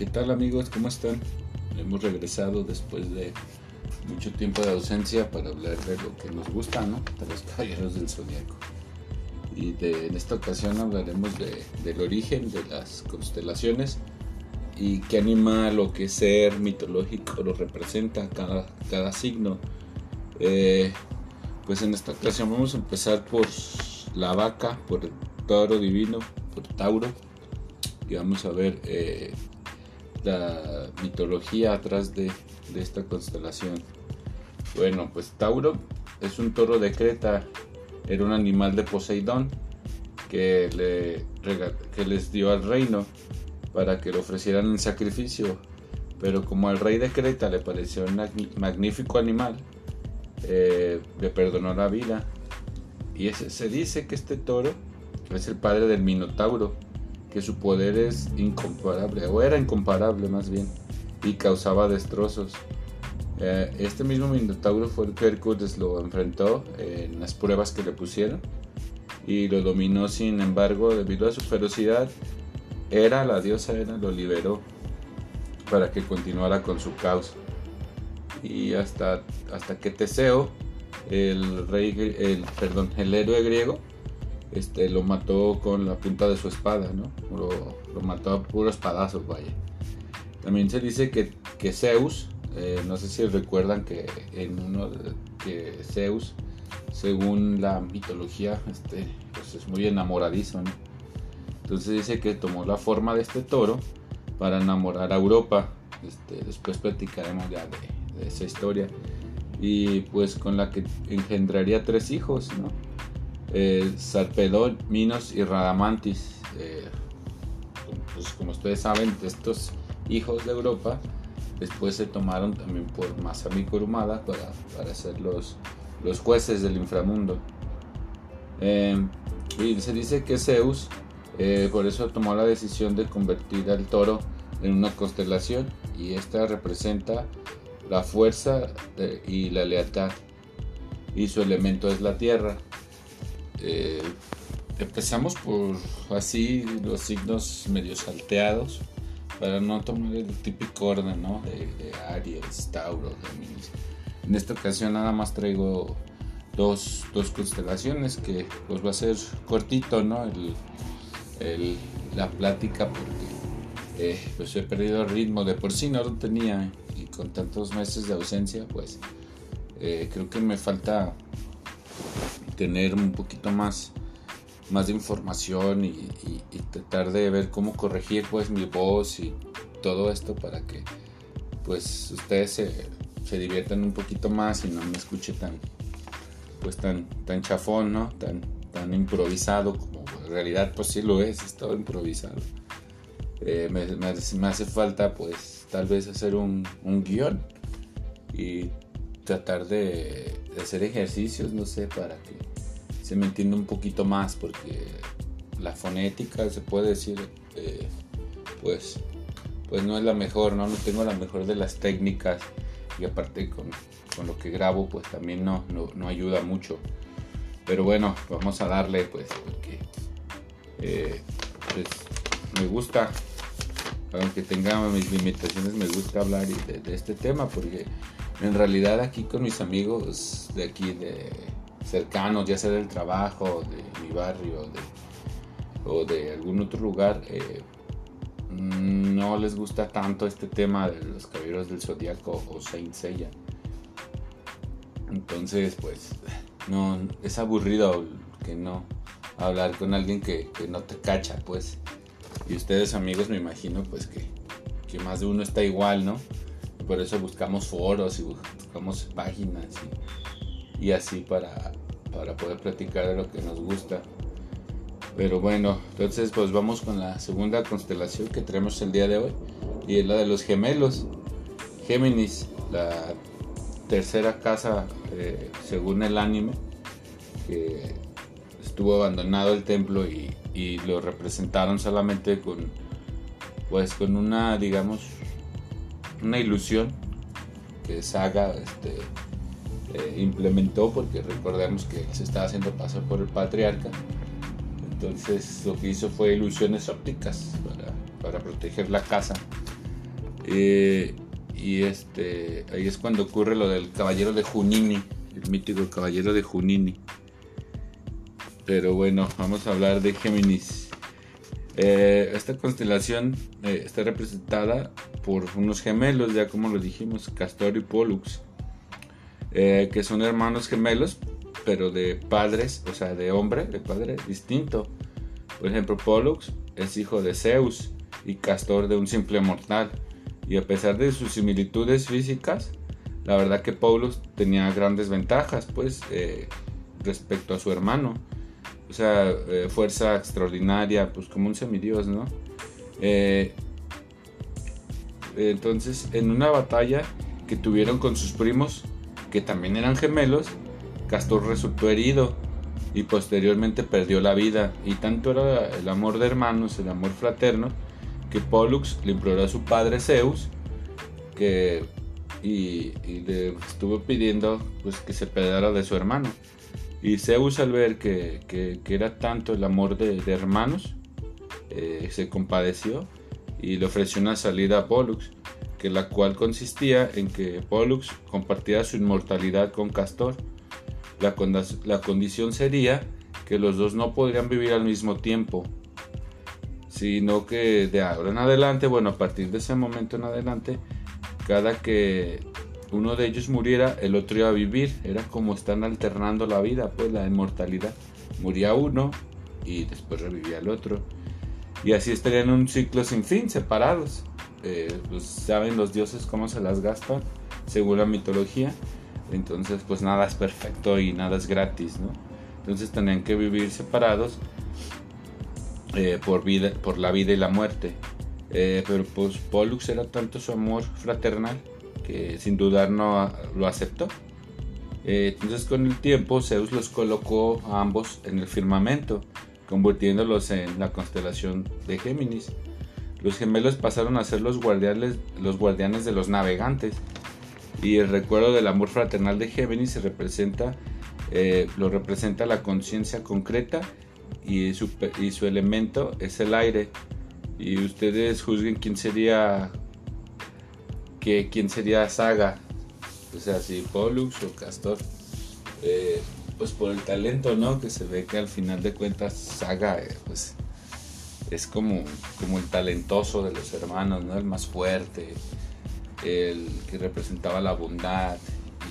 ¿Qué tal amigos? ¿Cómo están? Hemos regresado después de mucho tiempo de ausencia para hablar de lo que nos gusta, ¿no? De los caballeros del zodiaco. Y en esta ocasión hablaremos de, del origen de las constelaciones y qué animal o qué ser mitológico lo representa cada, cada signo. Eh, pues en esta ocasión vamos a empezar por la vaca, por el toro divino, por Tauro. Y vamos a ver eh, la mitología atrás de, esta constelación. Bueno, pues Tauro es un toro de Creta, era un animal de Poseidón que, le, que les dio al reino para que lo ofrecieran en sacrificio. Pero como al rey de Creta le pareció un magnífico animal, eh, le perdonó la vida. Y se dice que este toro es el padre del Minotauro que su poder es incomparable, o era incomparable más bien, y causaba destrozos. Eh, este mismo Minotauro fue el que Hércules lo enfrentó en las pruebas que le pusieron y lo dominó, sin embargo, debido a su ferocidad, era la diosa Hera lo liberó para que continuara con su causa. Y hasta, hasta que Teseo, el rey, el, perdón, el héroe griego, este, lo mató con la punta de su espada, ¿no? Lo, mató a puro espadazo, vaya. También se dice que, que Zeus, eh, no sé si recuerdan que en uno que Zeus, según la mitología, este, pues es muy enamoradizo, ¿no? Entonces dice que tomó la forma de este toro para enamorar a Europa. Este, después platicaremos ya de esa historia. Y pues con la que engendraría tres hijos, ¿no? Eh, Sarpedón, Minos y Radamantis. Eh, pues como ustedes saben, estos hijos de Europa después se tomaron también por Masami Kurumada para, para ser los, los jueces del inframundo. Eh, se dice que Zeus eh, por eso tomó la decisión de convertir al toro en una constelación y esta representa la fuerza y la lealtad y su elemento es la tierra. Eh, empezamos por así los signos medio salteados para no tomar el típico orden ¿no? de, Aries, Tauro, Géminis. En esta ocasión nada más traigo dos, dos, constelaciones que pues va a ser cortito ¿no? el, la plática porque eh, pues he perdido el ritmo de por sí no lo tenía y con tantos meses de ausencia pues eh, creo que me falta tener un poquito más, más de información y, tratar de ver cómo corregir pues mi voz y todo esto para que pues ustedes se, diviertan un poquito más y no me escuche tan pues tan, tan chafón, ¿no? Tan, tan improvisado como en realidad pues sí lo es, es todo improvisado. Eh, me, hace falta pues tal vez hacer un, un guion y tratar de, hacer ejercicios, no sé, para que se me entiende un poquito más porque la fonética se puede decir eh, pues pues no es la mejor no no tengo la mejor de las técnicas y aparte con, lo que grabo pues también no, no, ayuda mucho. Pero bueno vamos a darle pues porque eh, pues me gusta aunque tenga mis limitaciones me gusta hablar de, de este tema porque en realidad aquí con mis amigos de aquí de cercanos, ya sea del trabajo, de mi barrio o de algún otro lugar, eh, no les gusta tanto este tema de los caballeros del zodiaco o Saint Seiya. Entonces, pues, no, es aburrido que no hablar con alguien que, no te cacha, pues. Y ustedes, amigos, me imagino, pues, que, que más de uno está igual, ¿no? Por eso buscamos foros y buscamos páginas y así para, para poder platicar de lo que nos gusta. Pero bueno, entonces pues vamos con la segunda constelación que tenemos el día de hoy y es la de los gemelos. Géminis, la tercera casa eh, según el anime, estuvo abandonado el templo y, lo representaron solamente con pues con una digamos una ilusión que Saga este, eh, implementó porque recordemos que se estaba haciendo pasar por el patriarca. Entonces lo que hizo fue ilusiones ópticas para, para proteger la casa. Eh, y este, ahí es cuando ocurre lo del caballero de Junini, el mítico caballero de Junini. Pero bueno, vamos a hablar de Géminis. Eh, esta constelación eh, está representada por unos gemelos, ya como lo dijimos, Castor y Pollux, que son hermanos gemelos, pero de padres, o sea, de hombre, de padre distinto. Por ejemplo, Pollux es hijo de Zeus y Castor de un simple mortal. Y a pesar de sus similitudes físicas, la verdad que Pollux tenía grandes ventajas, pues, eh, respecto a su hermano. O sea, eh, fuerza extraordinaria, pues como un semidios, ¿no? Eh, entonces, en una batalla que tuvieron con sus primos, que también eran gemelos, Castor resultó herido y posteriormente perdió la vida. Y tanto era el amor de hermanos, el amor fraterno, que Pollux le imploró a su padre Zeus que, y, le estuvo pidiendo pues, que se peleara de su hermano. Y Zeus al ver que, era tanto el amor de, hermanos, eh, se compadeció y le ofreció una salida a Pollux, que la cual consistía en que Pollux compartiera su inmortalidad con Castor. La, condición sería que los dos no podrían vivir al mismo tiempo, sino que de ahora en adelante, bueno, a partir de ese momento en adelante, cada que uno de ellos muriera, el otro iba a vivir. Era como están alternando la vida, pues la inmortalidad. Moría uno y después revivía el otro. Y así estarían en un ciclo sin fin, separados. Eh, pues saben los dioses cómo se las gastan, según la mitología. Entonces, pues nada es perfecto y nada es gratis, ¿no? Entonces tenían que vivir separados eh, por, vida, por la vida y la muerte. Eh, pero pues Pollux era tanto su amor fraternal sin dudar no lo aceptó. Eh, entonces con el tiempo Zeus los colocó a ambos en el firmamento, convirtiéndolos en la constelación de Géminis. Los gemelos pasaron a ser los guardianes, los guardianes de los navegantes y el recuerdo del amor fraternal de Géminis se representa, eh, lo representa la conciencia concreta y su, y su elemento es el aire. Y ustedes juzguen quién sería que quién sería Saga, o sea, si Pollux o Castor. Eh, pues por el talento, ¿no? Que se ve que al final de cuentas Saga, eh, pues es como, como el talentoso de los hermanos, ¿no? El más fuerte, el que representaba la bondad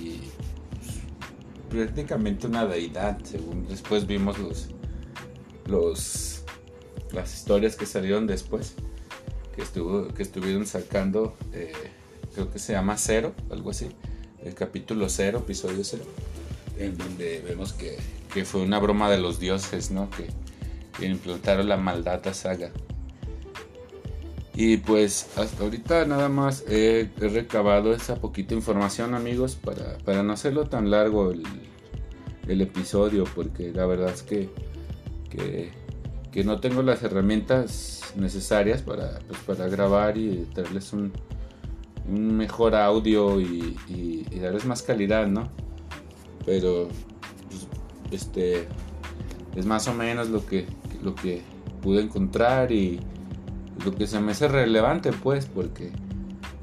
y pues, prácticamente una deidad, según después vimos los, los las historias que salieron después, que, estuvo, que estuvieron sacando, eh, creo que se llama Cero, algo así, el capítulo Cero, episodio Cero, en donde vemos que, que fue una broma de los dioses, ¿no? Que, implantaron la maldad Saga. Y pues hasta ahorita nada más he, recabado esa poquita información amigos para, no hacerlo tan largo el, episodio porque la verdad es que, que, no tengo las herramientas necesarias para, pues, para grabar y darles un, mejor audio y, darles más calidad, ¿no? Pero pues, este es más o menos lo que, lo que pude encontrar y lo que se me hace relevante pues porque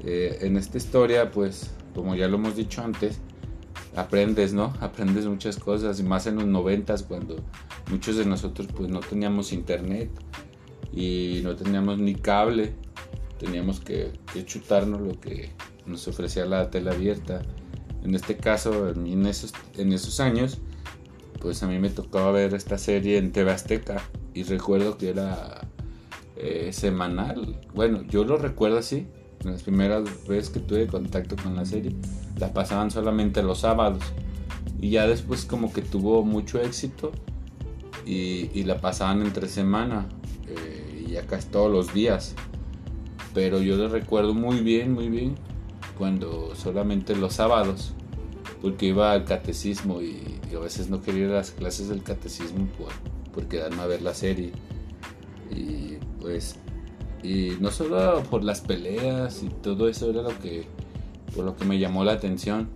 eh, en esta historia pues como ya lo hemos dicho antes aprendes no aprendes muchas cosas y más en los noventas cuando muchos de nosotros pues no teníamos internet y no teníamos ni cable teníamos que, chutarnos lo que nos ofrecía la tele abierta en este caso en esos, en años pues a mí me tocaba ver esta serie en TV Azteca y recuerdo que era eh, semanal. Bueno, yo lo recuerdo así. Las primeras veces que tuve contacto con la serie, la pasaban solamente los sábados. Y ya después como que tuvo mucho éxito y, la pasaban entre semana. Eh, y acá es todos los días. Pero yo lo recuerdo muy bien, muy bien, cuando solamente los sábados. Porque iba al catecismo y, a veces no quería ir a las clases del catecismo por, por quedarme a ver la serie. Y pues, y no solo por las peleas y todo eso era lo que, por lo que me llamó la atención,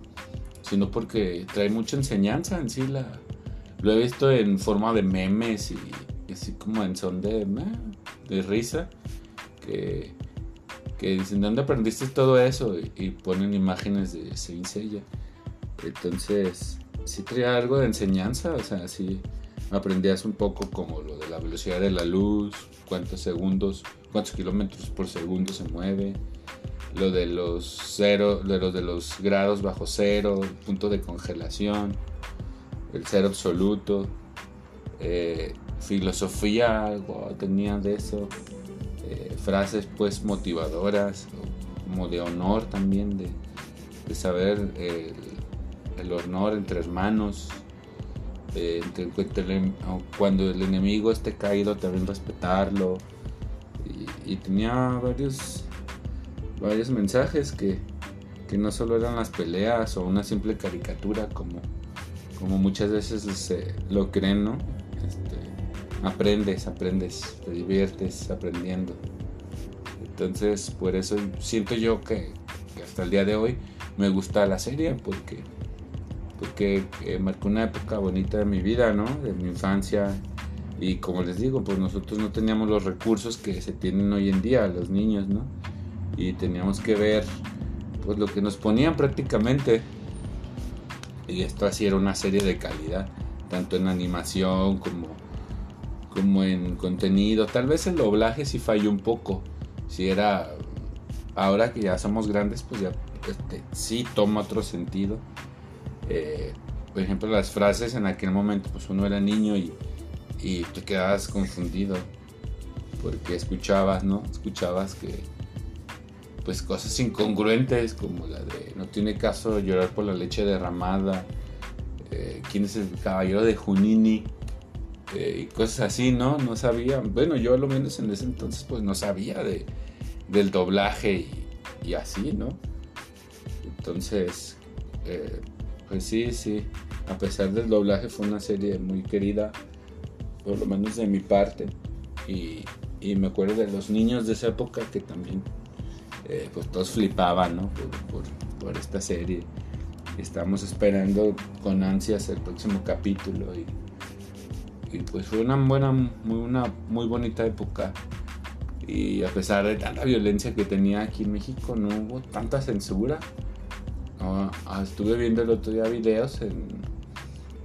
sino porque trae mucha enseñanza en sí. La, lo he visto en forma de memes y, así como en son de, de risa, que, que dicen, ¿dónde aprendiste todo eso? Y, ponen imágenes de Saint Seiya. Entonces, sí traía algo de enseñanza, o sea, sí aprendías un poco como lo de la velocidad de la luz, cuántos segundos, cuántos kilómetros por segundo se mueve, lo de los cero, de de los grados bajo cero, punto de congelación, el cero absoluto, eh, filosofía, algo tenía de eso, eh, frases pues motivadoras, como de honor también, de, saber el, honor entre hermanos, eh, cuando el enemigo esté caído también respetarlo, y, tenía varios varios mensajes que, no solo eran las peleas o una simple caricatura como, como muchas veces lo creen, ¿no? Este, aprendes, aprendes, te diviertes aprendiendo. Entonces, por eso siento yo que, hasta el día de hoy me gusta la serie porque, porque eh, marcó una época bonita de mi vida, ¿no? De mi infancia. Y como les digo, pues nosotros no teníamos los recursos que se tienen hoy en día los niños, ¿no? y teníamos que ver pues lo que nos ponían prácticamente y esto así era una serie de calidad tanto en animación como como en contenido. Tal vez el doblaje sí falló un poco. Si era ahora que ya somos grandes pues ya este, sí toma otro sentido. Eh, por ejemplo las frases en aquel momento pues uno era niño y, y te quedabas confundido porque escuchabas no escuchabas que pues cosas incongruentes como la de no tiene caso llorar por la leche derramada, eh, quién es el caballero de Junini eh, y cosas así, ¿no? No sabía, bueno, yo a lo menos en ese entonces pues no sabía de, del doblaje y, así, ¿no? Entonces, eh, pues sí, sí, a pesar del doblaje fue una serie muy querida, por lo menos de mi parte, y, y me acuerdo de los niños de esa época que también eh, pues todos flipaban ¿no? por, esta serie. Estamos esperando con ansias el próximo capítulo y, pues fue una buena, muy, una muy bonita época. Y a pesar de tanta violencia que tenía aquí en México, no hubo tanta censura. Ah, estuve viendo el otro día videos en,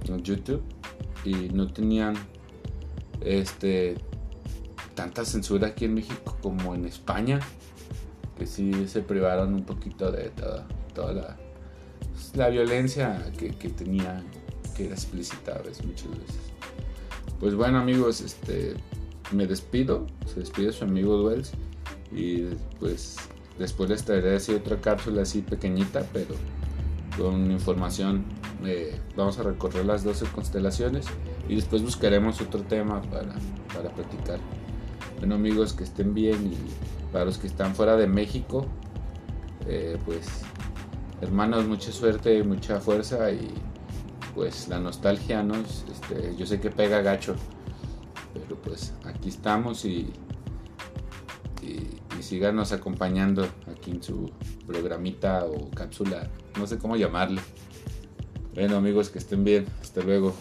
en YouTube y no tenían este tanta censura aquí en México como en España que sí se privaron un poquito de toda, toda la, la violencia que, que, tenía, que era explícita a veces, muchas veces. Pues bueno amigos, este, me despido, se despide su amigo Duels y pues después les traeré así otra cápsula así pequeñita, pero con información. Eh, vamos a recorrer las 12 constelaciones y después buscaremos otro tema para, para platicar. Bueno amigos, que estén bien y para los que están fuera de México, eh, pues hermanos, mucha suerte, mucha fuerza y pues la nostalgia, ¿no? Este, yo sé que pega gacho, pero pues aquí estamos y, y, y acompañando aquí en su programita o cápsula, no sé cómo llamarle. Bueno amigos, que estén bien, hasta luego.